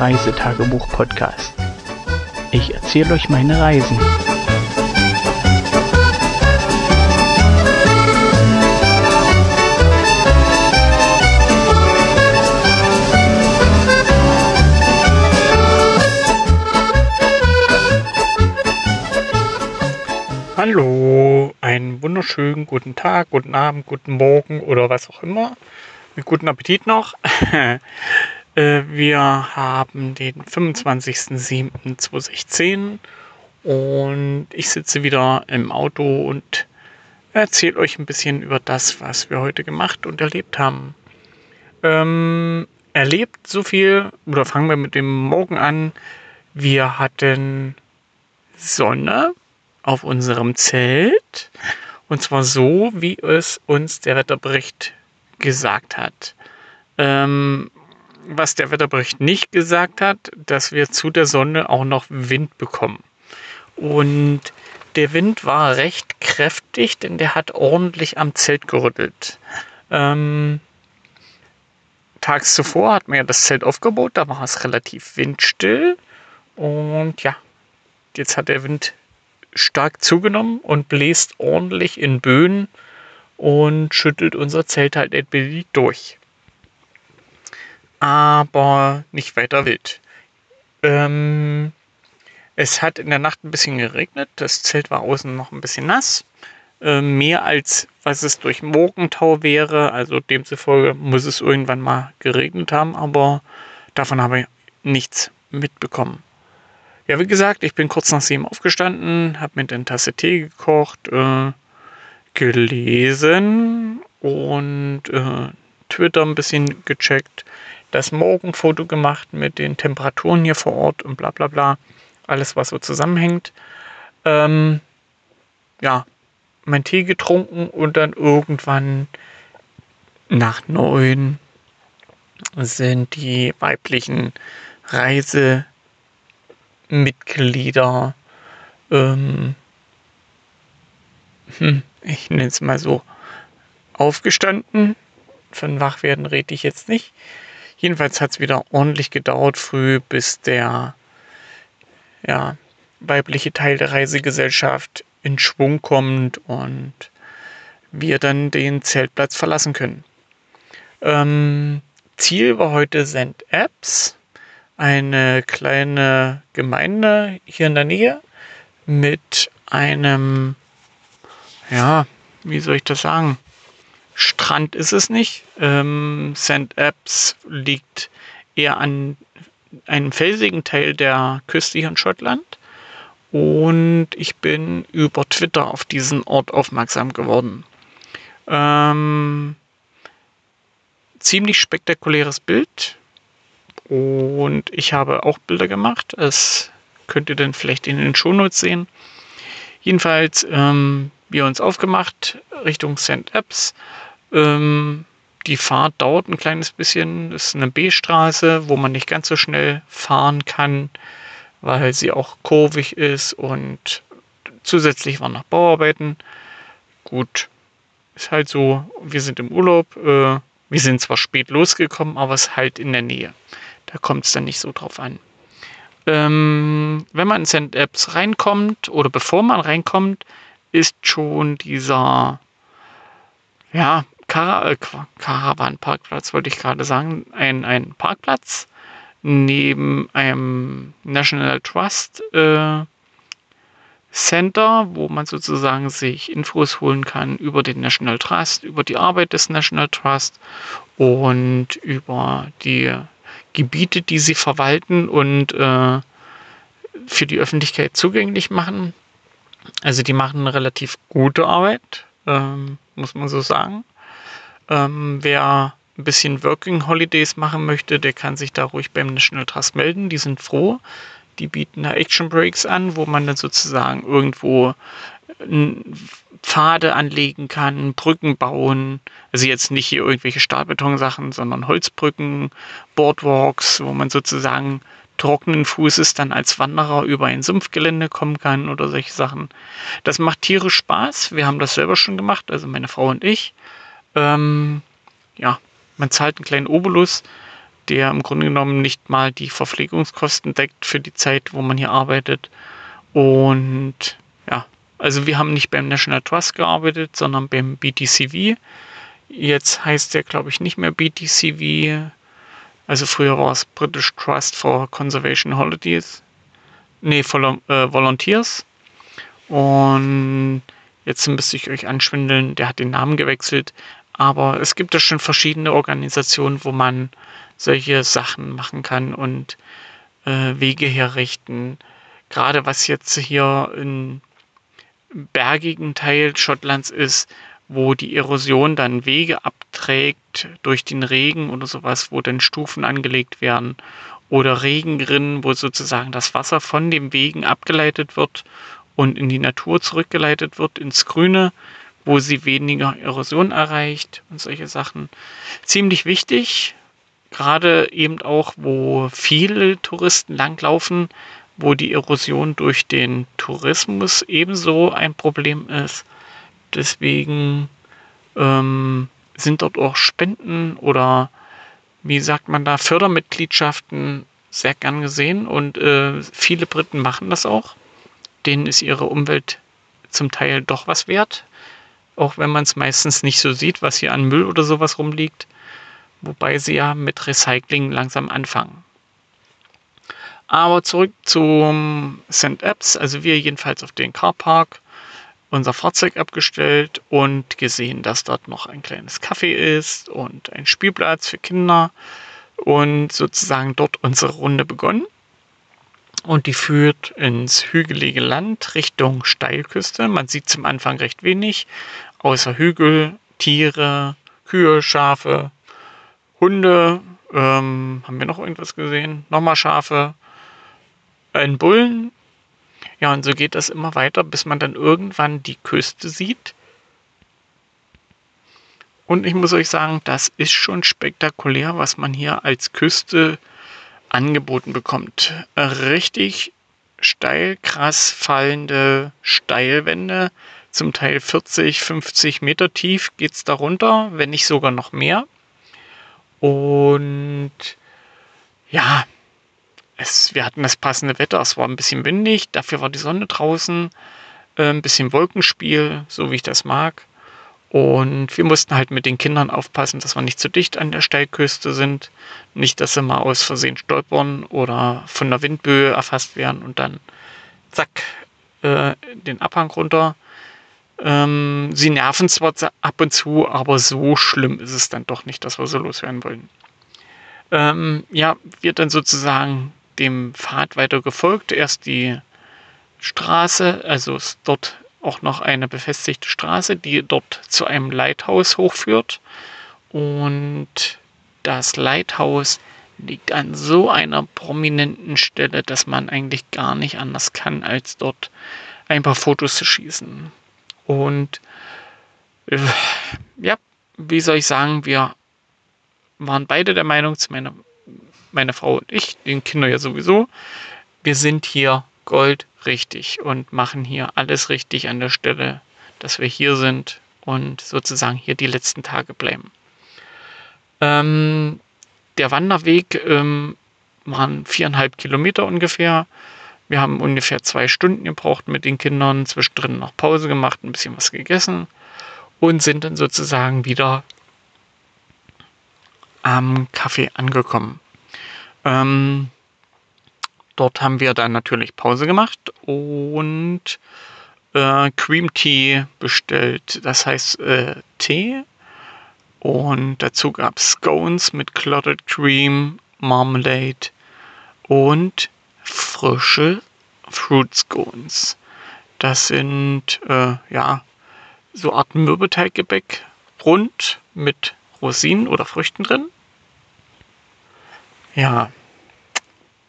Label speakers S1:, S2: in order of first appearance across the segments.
S1: Reisetagebuch-Podcast. Ich erzähle euch meine Reisen.
S2: Hallo, einen wunderschönen guten Tag, guten Abend, guten Morgen oder was auch immer. Mit guten Appetit noch. Äh, wir haben den 25.07.2016 und ich sitze wieder im Auto und erzähle euch ein bisschen über das, was wir heute gemacht und erlebt haben. Ähm, erlebt so viel, oder fangen wir mit dem Morgen an. Wir hatten Sonne auf unserem Zelt und zwar so, wie es uns der Wetterbericht gesagt hat. Ähm, was der Wetterbericht nicht gesagt hat, dass wir zu der Sonne auch noch Wind bekommen. Und der Wind war recht kräftig, denn der hat ordentlich am Zelt gerüttelt. Ähm, tags zuvor hat man ja das Zelt aufgebaut, da war es relativ windstill. Und ja, jetzt hat der Wind stark zugenommen und bläst ordentlich in Böen und schüttelt unser Zelt halt ein durch aber nicht weiter wild. Ähm, es hat in der Nacht ein bisschen geregnet, das Zelt war außen noch ein bisschen nass. Äh, mehr als was es durch Morgentau wäre, also demzufolge muss es irgendwann mal geregnet haben, aber davon habe ich nichts mitbekommen. Ja, wie gesagt, ich bin kurz nach sieben aufgestanden, habe mir eine Tasse Tee gekocht, äh, gelesen und äh, Twitter ein bisschen gecheckt das Morgenfoto gemacht mit den Temperaturen hier vor Ort und bla bla bla. Alles, was so zusammenhängt. Ähm, ja, mein Tee getrunken und dann irgendwann nach neun sind die weiblichen Reisemitglieder, ähm, hm, ich nenne es mal so, aufgestanden. Von Wachwerden rede ich jetzt nicht. Jedenfalls hat es wieder ordentlich gedauert früh, bis der ja, weibliche Teil der Reisegesellschaft in Schwung kommt und wir dann den Zeltplatz verlassen können. Ähm, Ziel war heute St. Apps, eine kleine Gemeinde hier in der Nähe mit einem, ja, wie soll ich das sagen? Strand ist es nicht. Ähm, St. Apps liegt eher an einem felsigen Teil der Küste hier in Schottland. Und ich bin über Twitter auf diesen Ort aufmerksam geworden. Ähm, ziemlich spektakuläres Bild. Und ich habe auch Bilder gemacht. Das könnt ihr dann vielleicht in den Shownotes sehen. Jedenfalls ähm, wir uns aufgemacht Richtung St. Apps. Ähm, die Fahrt dauert ein kleines bisschen. Es ist eine B-Straße, wo man nicht ganz so schnell fahren kann, weil sie auch kurvig ist und zusätzlich waren noch Bauarbeiten. Gut, ist halt so. Wir sind im Urlaub. Äh, wir sind zwar spät losgekommen, aber es ist halt in der Nähe. Da kommt es dann nicht so drauf an. Ähm, wenn man in Send Apps reinkommt oder bevor man reinkommt, ist schon dieser ja, Kara äh, Caravan-Parkplatz, wollte ich gerade sagen, ein, ein Parkplatz neben einem National Trust äh, Center, wo man sozusagen sich Infos holen kann über den National Trust, über die Arbeit des National Trust und über die Gebiete, die sie verwalten und äh, für die Öffentlichkeit zugänglich machen. Also die machen eine relativ gute Arbeit, ähm, muss man so sagen. Ähm, wer ein bisschen Working Holidays machen möchte, der kann sich da ruhig beim National Trust melden. Die sind froh. Die bieten da Action Breaks an, wo man dann sozusagen irgendwo Pfade anlegen kann, Brücken bauen. Also jetzt nicht hier irgendwelche Stahlbetonsachen, sondern Holzbrücken, Boardwalks, wo man sozusagen trockenen Fußes dann als Wanderer über ein Sumpfgelände kommen kann oder solche Sachen. Das macht tierisch Spaß. Wir haben das selber schon gemacht, also meine Frau und ich. Ähm, ja, man zahlt einen kleinen Obolus der im Grunde genommen nicht mal die Verpflegungskosten deckt für die Zeit, wo man hier arbeitet. Und ja, also wir haben nicht beim National Trust gearbeitet, sondern beim BTCV. Jetzt heißt der, glaube ich, nicht mehr BTCV. Also früher war es British Trust for Conservation Holidays. Nee, for, äh, Volunteers. Und jetzt müsste ich euch anschwindeln, der hat den Namen gewechselt. Aber es gibt ja schon verschiedene Organisationen, wo man solche Sachen machen kann und äh, Wege herrichten. Gerade was jetzt hier im bergigen Teil Schottlands ist, wo die Erosion dann Wege abträgt durch den Regen oder sowas, wo dann Stufen angelegt werden oder Regenrinnen, wo sozusagen das Wasser von den Wegen abgeleitet wird und in die Natur zurückgeleitet wird, ins Grüne, wo sie weniger Erosion erreicht und solche Sachen. Ziemlich wichtig, gerade eben auch, wo viele Touristen langlaufen, wo die Erosion durch den Tourismus ebenso ein Problem ist. Deswegen ähm, sind dort auch Spenden oder wie sagt man da, Fördermitgliedschaften sehr gern gesehen und äh, viele Briten machen das auch. Denen ist ihre Umwelt zum Teil doch was wert, auch wenn man es meistens nicht so sieht, was hier an Müll oder sowas rumliegt, wobei sie ja mit Recycling langsam anfangen. Aber zurück zum St. Apps, also wir jedenfalls auf den Carpark unser Fahrzeug abgestellt und gesehen, dass dort noch ein kleines Café ist und ein Spielplatz für Kinder und sozusagen dort unsere Runde begonnen. Und die führt ins hügelige Land Richtung Steilküste. Man sieht zum Anfang recht wenig, außer Hügel, Tiere, Kühe, Schafe, Hunde. Ähm, haben wir noch irgendwas gesehen? Nochmal Schafe, ein Bullen, ja, und so geht das immer weiter, bis man dann irgendwann die Küste sieht. Und ich muss euch sagen, das ist schon spektakulär, was man hier als Küste angeboten bekommt. Richtig steil, krass fallende Steilwände, zum Teil 40, 50 Meter tief geht es darunter, wenn nicht sogar noch mehr. Und ja, es, wir hatten das passende Wetter, es war ein bisschen windig, dafür war die Sonne draußen, äh, ein bisschen Wolkenspiel, so wie ich das mag. Und wir mussten halt mit den Kindern aufpassen, dass wir nicht zu dicht an der Steilküste sind. Nicht, dass sie mal aus Versehen stolpern oder von der Windböe erfasst werden und dann zack, äh, den Abhang runter. Ähm, sie nerven zwar ab und zu, aber so schlimm ist es dann doch nicht, dass wir so loswerden wollen. Ähm, ja, wird dann sozusagen dem Pfad weiter gefolgt. Erst die Straße, also ist dort auch noch eine befestigte Straße, die dort zu einem Leithaus hochführt. Und das Leithaus liegt an so einer prominenten Stelle, dass man eigentlich gar nicht anders kann, als dort ein paar Fotos zu schießen. Und äh, ja, wie soll ich sagen, wir waren beide der Meinung, zu meiner meine Frau und ich, den Kinder ja sowieso, wir sind hier goldrichtig und machen hier alles richtig an der Stelle, dass wir hier sind und sozusagen hier die letzten Tage bleiben. Ähm, der Wanderweg ähm, waren viereinhalb Kilometer ungefähr. Wir haben ungefähr zwei Stunden gebraucht mit den Kindern, zwischendrin noch Pause gemacht, ein bisschen was gegessen und sind dann sozusagen wieder am Kaffee angekommen. Ähm, dort haben wir dann natürlich Pause gemacht und äh, Cream Tea bestellt. Das heißt äh, Tee. Und dazu gab es Scones mit Clotted Cream, Marmalade und frische Fruit Scones. Das sind äh, ja so Art Mürbeteiggebäck rund mit Rosinen oder Früchten drin. Ja,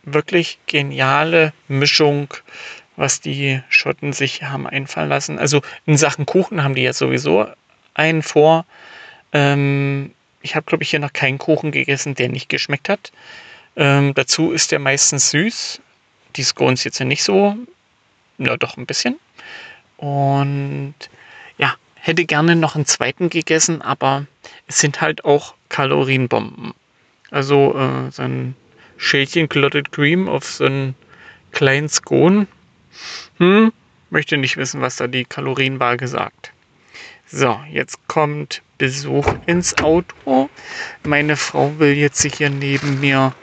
S2: wirklich geniale Mischung, was die Schotten sich haben einfallen lassen. Also in Sachen Kuchen haben die ja sowieso einen vor. Ähm, ich habe, glaube ich, hier noch keinen Kuchen gegessen, der nicht geschmeckt hat. Ähm, dazu ist der meistens süß. Die Scones jetzt ja nicht so. Na, doch ein bisschen. Und ja, hätte gerne noch einen zweiten gegessen, aber es sind halt auch Kalorienbomben. Also äh, so ein Schälchen Clotted Cream auf so einen kleinen Scone. Hm, möchte nicht wissen, was da die Kalorienwaage sagt. So, jetzt kommt Besuch ins Auto. Meine Frau will jetzt hier neben mir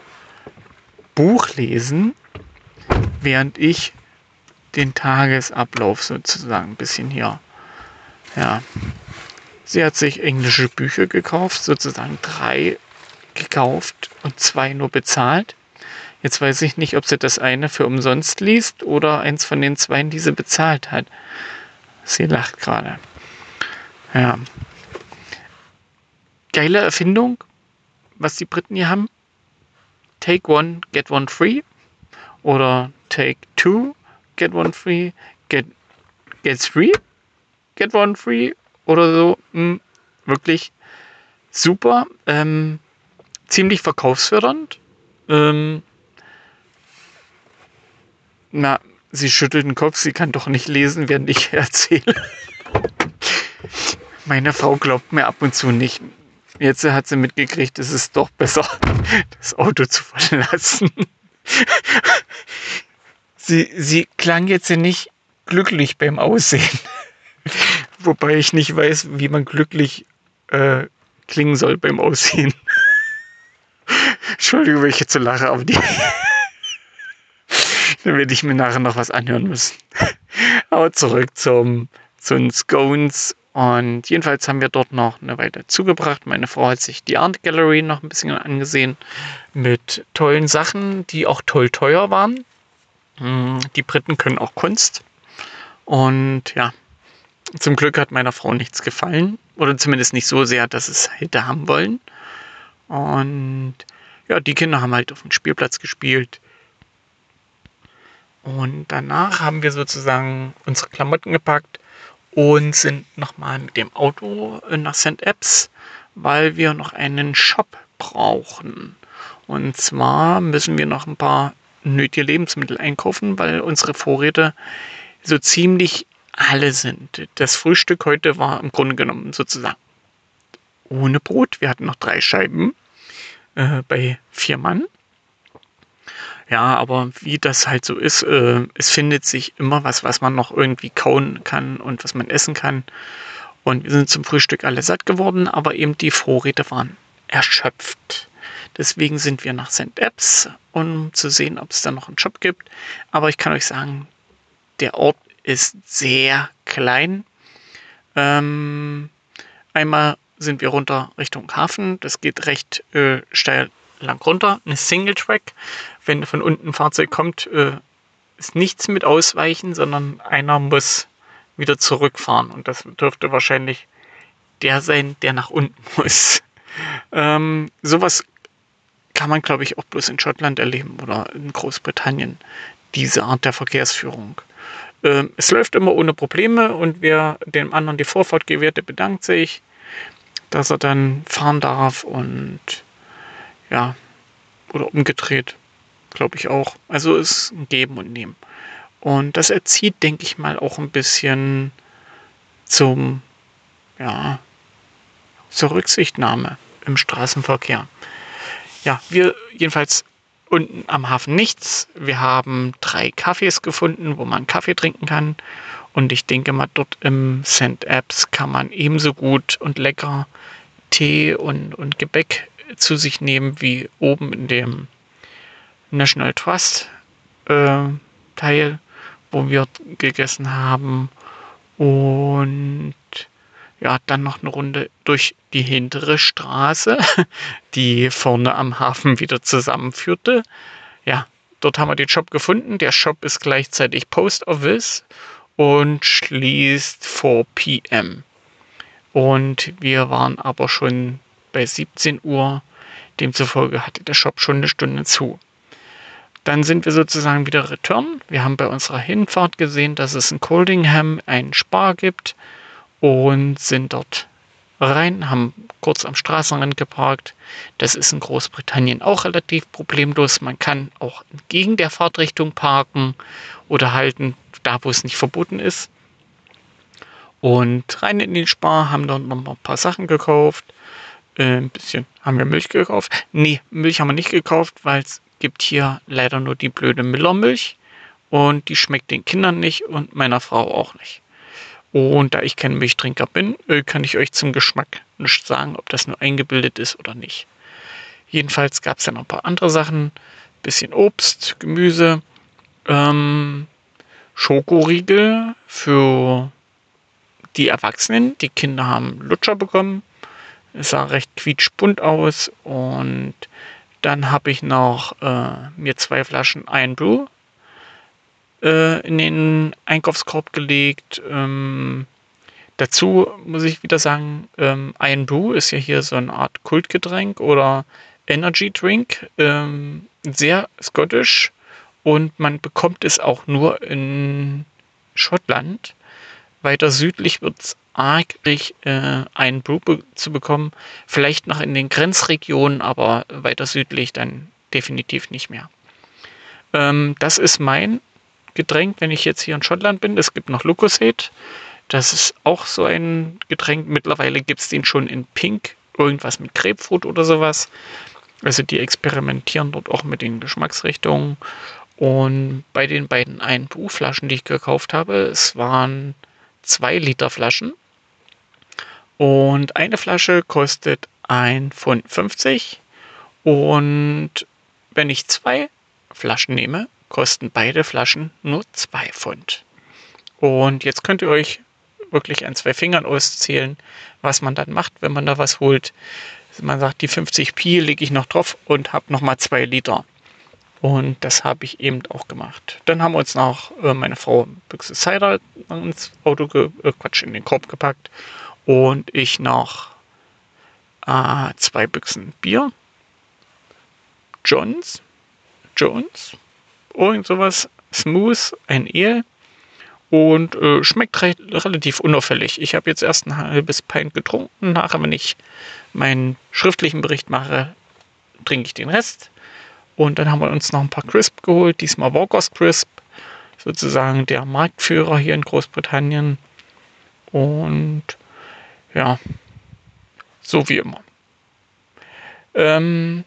S2: Buch lesen, während ich den Tagesablauf sozusagen ein bisschen hier. Ja. Sie hat sich englische Bücher gekauft, sozusagen drei gekauft und zwei nur bezahlt. Jetzt weiß ich nicht, ob sie das eine für umsonst liest oder eins von den zwei, die sie bezahlt hat. Sie lacht gerade. Ja. Geile Erfindung, was die Briten hier haben. Take one, get one free. Oder take two, get one free. Get, get three, get one free. Oder so. Hm, wirklich super. Ähm, ziemlich verkaufsfördernd. Ähm, na, sie schüttelt den Kopf, sie kann doch nicht lesen, während ich erzähle. Meine Frau glaubt mir ab und zu nicht. Jetzt hat sie mitgekriegt, es ist doch besser, das Auto zu verlassen. Sie, sie klang jetzt nicht glücklich beim Aussehen. Wobei ich nicht weiß, wie man glücklich äh, klingen soll beim Aussehen. Entschuldigung, wenn ich jetzt so lache, aber die. Dann werde ich mir nachher noch was anhören müssen. aber zurück zum, zu den Scones. Und jedenfalls haben wir dort noch eine Weile zugebracht. Meine Frau hat sich die Art Gallery noch ein bisschen angesehen mit tollen Sachen, die auch toll teuer waren. Hm, die Briten können auch Kunst. Und ja, zum Glück hat meiner Frau nichts gefallen. Oder zumindest nicht so sehr, dass es hätte haben wollen. Und ja, die Kinder haben halt auf dem Spielplatz gespielt. Und danach haben wir sozusagen unsere Klamotten gepackt und sind nochmal mit dem Auto nach St. Apps, weil wir noch einen Shop brauchen. Und zwar müssen wir noch ein paar nötige Lebensmittel einkaufen, weil unsere Vorräte so ziemlich alle sind. Das Frühstück heute war im Grunde genommen sozusagen ohne Brot. Wir hatten noch drei Scheiben äh, bei vier Mann. Ja, aber wie das halt so ist, äh, es findet sich immer was, was man noch irgendwie kauen kann und was man essen kann. Und wir sind zum Frühstück alle satt geworden, aber eben die Vorräte waren erschöpft. Deswegen sind wir nach St. Apps, um zu sehen, ob es da noch einen Shop gibt. Aber ich kann euch sagen, der Ort ist sehr klein. Ähm, einmal sind wir runter Richtung Hafen. Das geht recht äh, steil lang runter. Eine Single Track. Wenn von unten ein Fahrzeug kommt, äh, ist nichts mit Ausweichen, sondern einer muss wieder zurückfahren. Und das dürfte wahrscheinlich der sein, der nach unten muss. Ähm, sowas kann man, glaube ich, auch bloß in Schottland erleben oder in Großbritannien. Diese Art der Verkehrsführung. Ähm, es läuft immer ohne Probleme und wer dem anderen die Vorfahrt gewährt, der bedankt sich dass er dann fahren darf und ja, oder umgedreht, glaube ich auch. Also ist ein Geben und Nehmen. Und das erzieht, denke ich mal, auch ein bisschen zum, ja, zur Rücksichtnahme im Straßenverkehr. Ja, wir jedenfalls unten am Hafen nichts. Wir haben drei Cafés gefunden, wo man Kaffee trinken kann. Und ich denke mal, dort im St. Apps kann man ebenso gut und lecker Tee und, und Gebäck zu sich nehmen wie oben in dem National Trust äh, Teil, wo wir gegessen haben. Und ja, dann noch eine Runde durch die hintere Straße, die vorne am Hafen wieder zusammenführte. Ja, dort haben wir den Shop gefunden. Der Shop ist gleichzeitig Post Office und schließt 4 p.m. Und wir waren aber schon bei 17 Uhr. Demzufolge hatte der Shop schon eine Stunde zu. Dann sind wir sozusagen wieder return. Wir haben bei unserer Hinfahrt gesehen, dass es in Coldingham einen Spar gibt und sind dort rein, haben kurz am Straßenrand geparkt. Das ist in Großbritannien auch relativ problemlos. Man kann auch entgegen der Fahrtrichtung parken oder halten, da wo es nicht verboten ist. Und rein in den Spar, haben dort noch ein paar Sachen gekauft. Äh, ein bisschen. Haben wir Milch gekauft? Nee, Milch haben wir nicht gekauft, weil es gibt hier leider nur die blöde Millermilch. Und die schmeckt den Kindern nicht und meiner Frau auch nicht. Und da ich kein Milchtrinker bin, äh, kann ich euch zum Geschmack nicht sagen, ob das nur eingebildet ist oder nicht. Jedenfalls gab es dann noch ein paar andere Sachen. Bisschen Obst, Gemüse, ähm, Schokoriegel für die Erwachsenen. Die Kinder haben Lutscher bekommen. Es sah recht quietschbunt aus. Und dann habe ich noch äh, mir zwei Flaschen Brew äh, in den Einkaufskorb gelegt. Ähm, dazu muss ich wieder sagen, ähm, Iron Brew ist ja hier so eine Art Kultgetränk oder Energy Drink. Ähm, sehr skottisch und man bekommt es auch nur in Schottland. Weiter südlich wird es arg, äh, ein Brew be zu bekommen. Vielleicht noch in den Grenzregionen, aber weiter südlich dann definitiv nicht mehr. Ähm, das ist mein Getränk, wenn ich jetzt hier in Schottland bin. Es gibt noch Lucozade. Das ist auch so ein Getränk. Mittlerweile gibt es den schon in Pink. Irgendwas mit Grapefruit oder sowas. Also die experimentieren dort auch mit den Geschmacksrichtungen. Und bei den beiden 1 Flaschen, die ich gekauft habe, es waren 2 Liter Flaschen. Und eine Flasche kostet 1,50 Pfund. Und wenn ich zwei Flaschen nehme, kosten beide Flaschen nur 2 Pfund. Und jetzt könnt ihr euch wirklich an zwei Fingern auszählen, was man dann macht, wenn man da was holt. Man sagt, die 50 Pi lege ich noch drauf und habe nochmal 2 Liter. Und das habe ich eben auch gemacht. Dann haben wir uns noch äh, meine Frau Büchse Cider ins Auto, äh, Quatsch, in den Korb gepackt. Und ich noch äh, zwei Büchsen Bier. Jones. Jones irgend sowas, smooth, ein Ale und äh, schmeckt re relativ unauffällig. Ich habe jetzt erst ein halbes Pint getrunken, nachher, wenn ich meinen schriftlichen Bericht mache, trinke ich den Rest. Und dann haben wir uns noch ein paar Crisp geholt, diesmal Walkers Crisp, sozusagen der Marktführer hier in Großbritannien. Und ja, so wie immer. Ähm,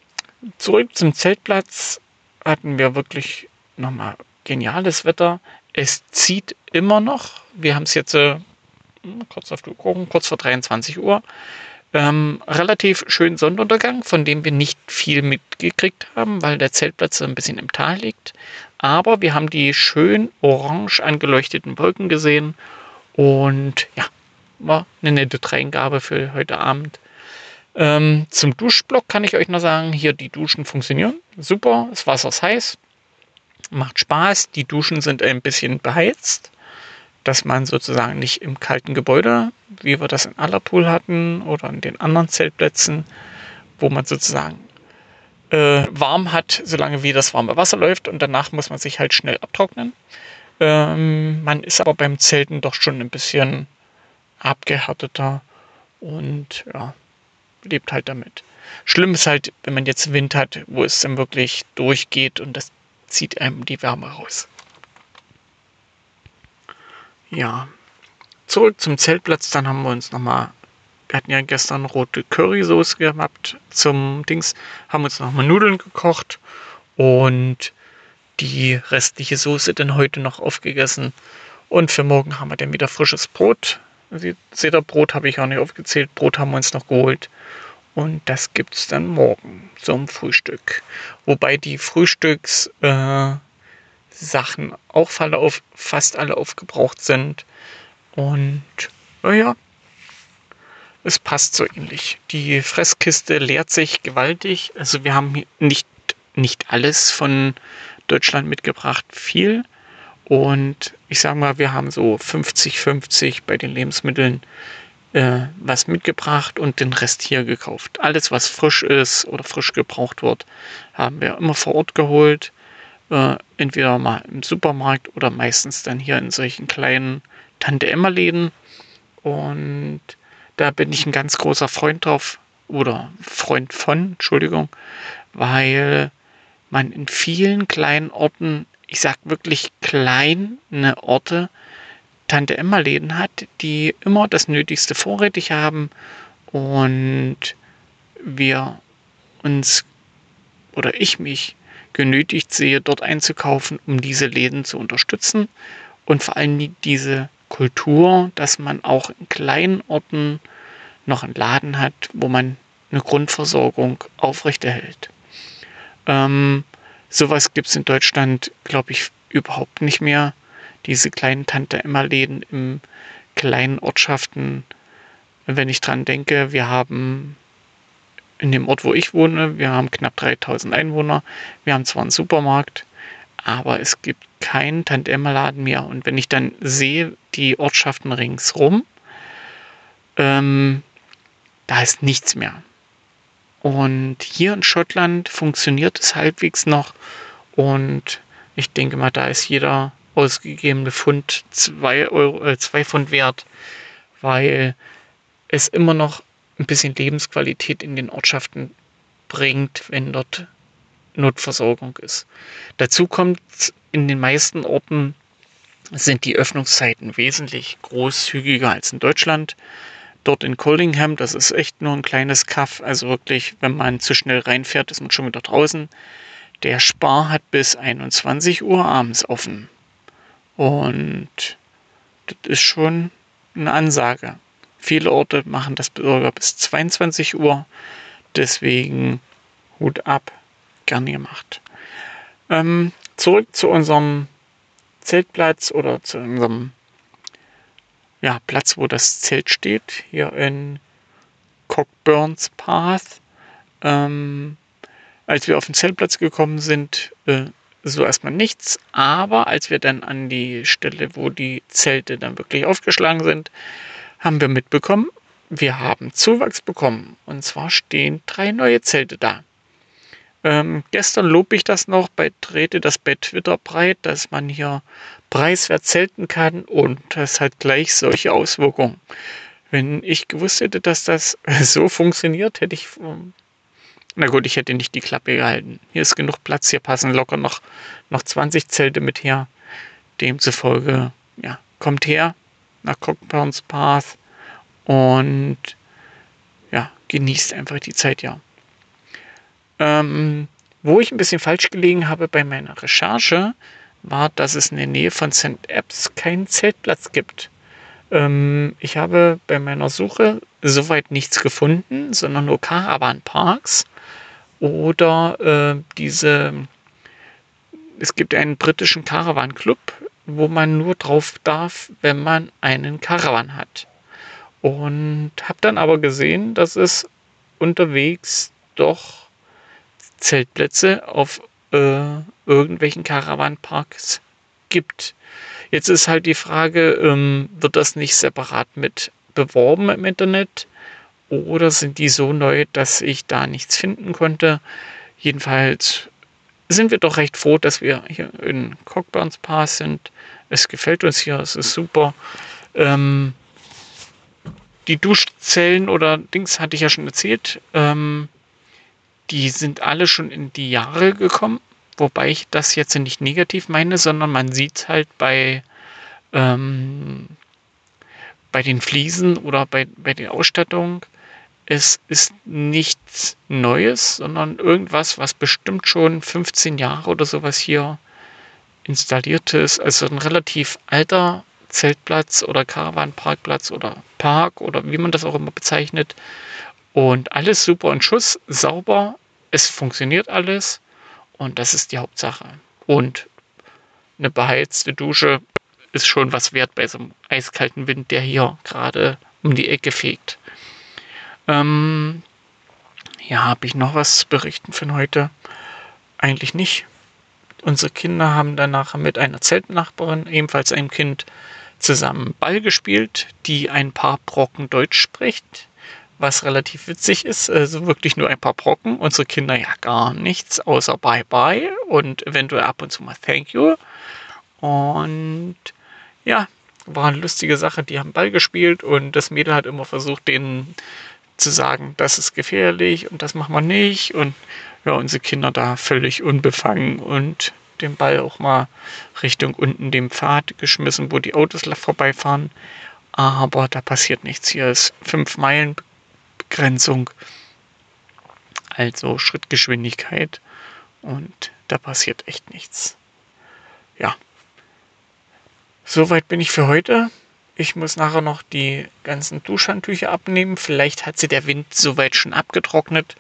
S2: zurück zum Zeltplatz hatten wir wirklich nochmal geniales Wetter. Es zieht immer noch. Wir haben es jetzt äh, kurz auf die Uhr, kurz vor 23 Uhr. Ähm, relativ schön Sonnenuntergang, von dem wir nicht viel mitgekriegt haben, weil der Zeltplatz ein bisschen im Tal liegt. Aber wir haben die schön orange angeleuchteten Wolken gesehen und ja, war eine nette Dreingabe für heute Abend. Ähm, zum Duschblock kann ich euch noch sagen, hier die Duschen funktionieren super, das Wasser ist heiß, macht Spaß. Die Duschen sind ein bisschen beheizt, dass man sozusagen nicht im kalten Gebäude, wie wir das in Allerpool hatten oder in den anderen Zeltplätzen, wo man sozusagen äh, warm hat, solange wie das warme Wasser läuft und danach muss man sich halt schnell abtrocknen. Ähm, man ist aber beim Zelten doch schon ein bisschen abgehärteter und ja, lebt halt damit. Schlimm ist halt, wenn man jetzt Wind hat, wo es dann wirklich durchgeht und das zieht einem die Wärme raus. Ja, zurück zum Zeltplatz. Dann haben wir uns nochmal, wir hatten ja gestern rote Currysoße gehabt zum Dings, haben uns nochmal Nudeln gekocht und die restliche Soße dann heute noch aufgegessen. Und für morgen haben wir dann wieder frisches Brot. Seht ihr, Brot habe ich auch nicht aufgezählt. Brot haben wir uns noch geholt. Und das gibt es dann morgen zum Frühstück. Wobei die Frühstückssachen äh, auch fast alle aufgebraucht sind. Und naja, es passt so ähnlich. Die Fresskiste leert sich gewaltig. Also wir haben nicht, nicht alles von Deutschland mitgebracht, viel. Und ich sage mal, wir haben so 50-50 bei den Lebensmitteln äh, was mitgebracht und den Rest hier gekauft. Alles, was frisch ist oder frisch gebraucht wird, haben wir immer vor Ort geholt. Äh, entweder mal im Supermarkt oder meistens dann hier in solchen kleinen Tante-Emma-Läden. Und da bin ich ein ganz großer Freund drauf oder Freund von, Entschuldigung, weil man in vielen kleinen Orten, ich sag wirklich kleine Orte, Tante Emma Läden hat, die immer das Nötigste vorrätig haben und wir uns oder ich mich genötigt sehe, dort einzukaufen, um diese Läden zu unterstützen und vor allem diese Kultur, dass man auch in kleinen Orten noch einen Laden hat, wo man eine Grundversorgung aufrechterhält. Ähm, sowas gibt es in Deutschland, glaube ich, überhaupt nicht mehr. Diese kleinen Tante-Emma-Läden in kleinen Ortschaften. Wenn ich dran denke, wir haben in dem Ort, wo ich wohne, wir haben knapp 3000 Einwohner. Wir haben zwar einen Supermarkt, aber es gibt keinen Tante-Emma-Laden mehr. Und wenn ich dann sehe, die Ortschaften ringsrum, ähm, da ist nichts mehr. Und hier in Schottland funktioniert es halbwegs noch. Und ich denke mal, da ist jeder ausgegebene Pfund 2 Euro, äh, zwei Pfund wert, weil es immer noch ein bisschen Lebensqualität in den Ortschaften bringt, wenn dort Notversorgung ist. Dazu kommt, in den meisten Orten sind die Öffnungszeiten wesentlich großzügiger als in Deutschland. Dort in Coldingham, das ist echt nur ein kleines Kaff, also wirklich, wenn man zu schnell reinfährt, ist man schon wieder draußen. Der Spar hat bis 21 Uhr abends offen. Und das ist schon eine Ansage. Viele Orte machen das sogar bis 22 Uhr. Deswegen Hut ab, gerne gemacht. Ähm, zurück zu unserem Zeltplatz oder zu unserem ja, Platz, wo das Zelt steht, hier in Cockburns Path. Ähm, als wir auf den Zeltplatz gekommen sind, äh, so erstmal nichts, aber als wir dann an die Stelle, wo die Zelte dann wirklich aufgeschlagen sind, haben wir mitbekommen, wir haben Zuwachs bekommen. Und zwar stehen drei neue Zelte da. Ähm, gestern lob ich das noch bei Trete das bei Twitter breit, dass man hier preiswert zelten kann und das hat gleich solche Auswirkungen. Wenn ich gewusst hätte, dass das so funktioniert, hätte ich ähm, na gut, ich hätte nicht die Klappe gehalten. Hier ist genug Platz, hier passen locker noch, noch 20 Zelte mit her. Demzufolge, ja, kommt her nach Cockburns Path und ja, genießt einfach die Zeit, ja. Ähm, wo ich ein bisschen falsch gelegen habe bei meiner Recherche, war, dass es in der Nähe von St. Apps keinen Zeltplatz gibt. Ähm, ich habe bei meiner Suche soweit nichts gefunden, sondern nur Caravan-Parks oder äh, diese, es gibt einen britischen Caravan-Club, wo man nur drauf darf, wenn man einen Caravan hat. Und habe dann aber gesehen, dass es unterwegs doch Zeltplätze auf äh, irgendwelchen Caravan-Parks gibt. Jetzt ist halt die Frage, ähm, wird das nicht separat mit beworben im Internet? Oder sind die so neu, dass ich da nichts finden konnte? Jedenfalls sind wir doch recht froh, dass wir hier in Cockburns Pass sind. Es gefällt uns hier, es ist super. Ähm, die Duschzellen oder Dings hatte ich ja schon erzählt. Ähm, die sind alle schon in die Jahre gekommen. Wobei ich das jetzt nicht negativ meine, sondern man sieht halt bei, ähm, bei den Fliesen oder bei, bei der Ausstattung, es ist nichts Neues, sondern irgendwas, was bestimmt schon 15 Jahre oder sowas hier installiert ist. Also ein relativ alter Zeltplatz oder Caravan-Parkplatz oder Park oder wie man das auch immer bezeichnet. Und alles super in Schuss, sauber. Es funktioniert alles. Und das ist die Hauptsache. Und eine beheizte Dusche ist schon was wert bei so einem eiskalten Wind, der hier gerade um die Ecke fegt. Ähm, ja, habe ich noch was zu berichten von heute? Eigentlich nicht. Unsere Kinder haben danach mit einer Zeltnachbarin, ebenfalls einem Kind, zusammen Ball gespielt, die ein paar Brocken Deutsch spricht, was relativ witzig ist. Also wirklich nur ein paar Brocken. Unsere Kinder ja gar nichts, außer Bye Bye und eventuell ab und zu mal Thank You. Und ja, war eine lustige Sache. Die haben Ball gespielt und das Mädel hat immer versucht, denen zu sagen, das ist gefährlich und das machen wir nicht. Und ja, unsere Kinder da völlig unbefangen und den Ball auch mal Richtung unten dem Pfad geschmissen, wo die Autos vorbeifahren. Aber da passiert nichts. Hier ist 5 Meilen Begrenzung. also Schrittgeschwindigkeit. Und da passiert echt nichts. Ja. Soweit bin ich für heute. Ich muss nachher noch die ganzen Duschhandtücher abnehmen. Vielleicht hat sie der Wind soweit schon abgetrocknet.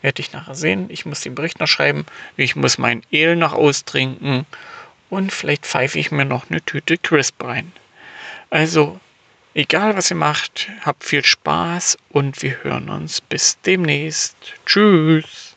S2: Werde ich nachher sehen. Ich muss den Bericht noch schreiben. Ich muss mein Ale noch austrinken. Und vielleicht pfeife ich mir noch eine Tüte Crisp rein. Also, egal was ihr macht, habt viel Spaß und wir hören uns bis demnächst.
S1: Tschüss,